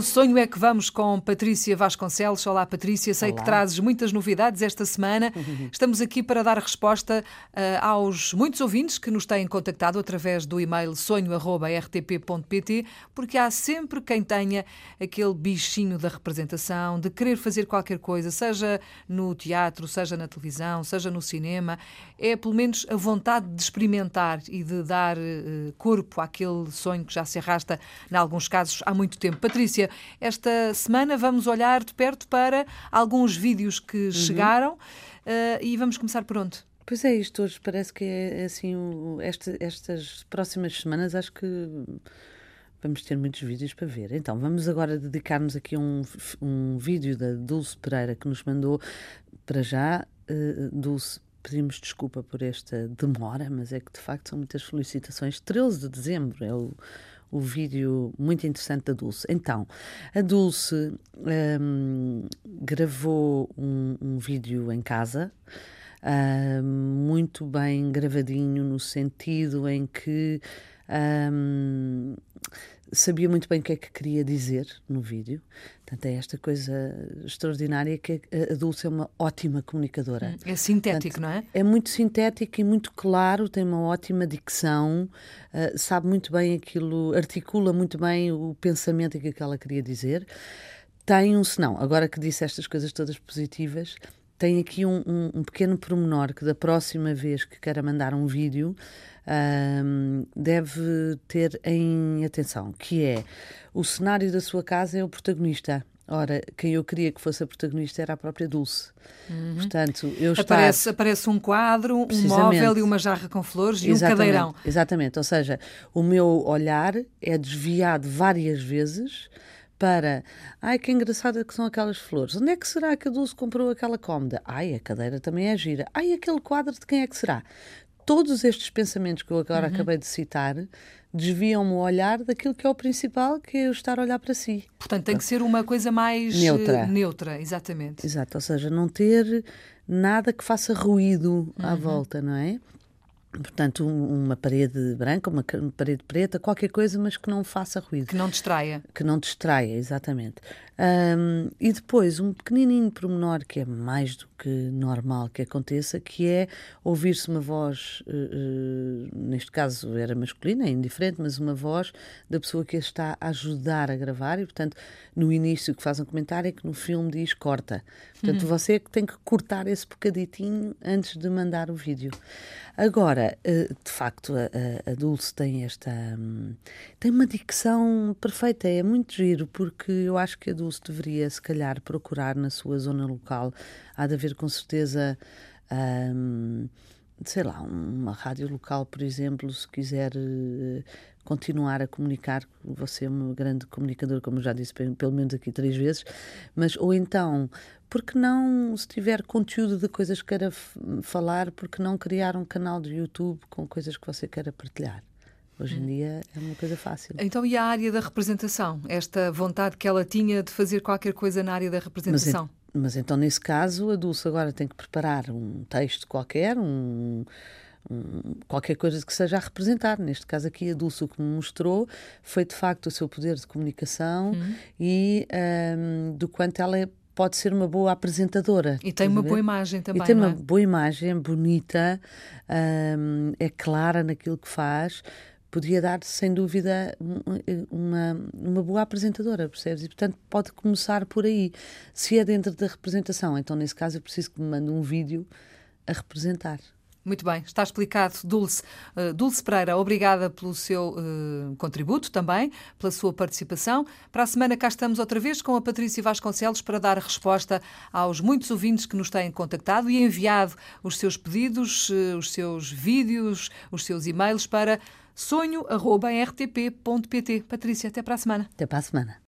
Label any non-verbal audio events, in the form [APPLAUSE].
pelo Sonho é que vamos com Patrícia Vasconcelos. Olá, Patrícia. Sei Olá. que trazes muitas novidades esta semana. [LAUGHS] Estamos aqui para dar resposta uh, aos muitos ouvintes que nos têm contactado através do e-mail sonho.rtp.pt, porque há sempre quem tenha aquele bichinho da representação, de querer fazer qualquer coisa, seja no teatro, seja na televisão, seja no cinema. É pelo menos a vontade de experimentar e de dar uh, corpo àquele sonho que já se arrasta, em alguns casos, há muito tempo. Patrícia, esta semana vamos olhar de perto para alguns vídeos que uhum. chegaram uh, e vamos começar por onde? Pois é, isto hoje parece que é assim, este, estas próximas semanas acho que vamos ter muitos vídeos para ver. Então, vamos agora dedicar-nos aqui a um, um vídeo da Dulce Pereira que nos mandou para já. Uh, Dulce, pedimos desculpa por esta demora, mas é que de facto são muitas felicitações. 13 de dezembro é o, o vídeo muito interessante da Dulce. Então, a Dulce um, gravou um, um, vídeo em casa, um, muito bem gravadinho, no sentido em que hum, sabia muito bem o que é que queria dizer no vídeo. Portanto, é esta coisa extraordinária que a Dulce é uma ótima comunicadora. É sintético, Portanto, não é? É muito sintético e muito claro, tem uma ótima dicção, uh, sabe muito bem aquilo, articula muito bem o pensamento que ela queria dizer. Tem um senão, agora que disse estas coisas todas positivas, tem aqui um, um, um pequeno pormenor que da próxima vez que queira mandar um vídeo um, deve ter em atenção, que é o cenário da sua casa é o protagonista. Ora, quem eu queria que fosse a protagonista era a própria Dulce. Uhum. Portanto, eu aparece, estar... aparece um quadro, um móvel e uma jarra com flores e exatamente, um cadeirão. Exatamente, ou seja, o meu olhar é desviado várias vezes para ai que engraçada que são aquelas flores. Onde é que será que a Dulce comprou aquela cómoda? Ai, a cadeira também é gira. Ai, aquele quadro de quem é que será? Todos estes pensamentos que eu agora uhum. acabei de citar desviam-me o olhar daquilo que é o principal, que é eu estar a olhar para si. Portanto, tem que ser uma coisa mais neutra. neutra, exatamente. Exato, ou seja, não ter nada que faça ruído à uhum. volta, não é? Portanto, um, uma parede branca, uma parede preta, qualquer coisa, mas que não faça ruído. Que não distraia. Que não distraia, exatamente. Um, e depois, um pequenininho pormenor que é mais do que normal que aconteça, que é ouvir-se uma voz, uh, uh, neste caso era masculina, é indiferente, mas uma voz da pessoa que a está a ajudar a gravar e, portanto, no início que faz um comentário é que no filme diz corta. Portanto, uhum. você é que tem que cortar esse bocaditinho antes de mandar o vídeo. Agora, uh, de facto, a, a Dulce tem esta... Um, tem uma dicção perfeita, é muito giro, porque eu acho que a Dulce deveria, se calhar, procurar na sua zona local. Há de haver, com certeza, hum, sei lá, uma rádio local, por exemplo, se quiser uh, continuar a comunicar. Você é uma grande comunicadora, como já disse, pelo menos aqui três vezes. Mas, ou então, porque não, se tiver conteúdo de coisas que queira falar, porque não criar um canal de YouTube com coisas que você queira partilhar? Hoje em dia é uma coisa fácil. Então, e a área da representação? Esta vontade que ela tinha de fazer qualquer coisa na área da representação? Mas, mas então, nesse caso, a Dulce agora tem que preparar um texto qualquer, um, um, qualquer coisa que seja a representar. Neste caso aqui, a Dulce o que me mostrou foi, de facto, o seu poder de comunicação uhum. e um, do quanto ela é pode ser uma boa apresentadora. E tem uma boa imagem também. E tem é? uma boa imagem, bonita, um, é clara naquilo que faz podia dar, sem dúvida, uma, uma boa apresentadora, percebes? E, portanto, pode começar por aí. Se é dentro da representação, então, nesse caso, eu preciso que me mande um vídeo a representar. Muito bem, está explicado. Dulce, uh, Dulce Pereira, obrigada pelo seu uh, contributo também, pela sua participação. Para a semana cá estamos outra vez com a Patrícia Vasconcelos para dar resposta aos muitos ouvintes que nos têm contactado e enviado os seus pedidos, uh, os seus vídeos, os seus e-mails para sonho.rtp.pt. Patrícia, até para a semana. Até para a semana.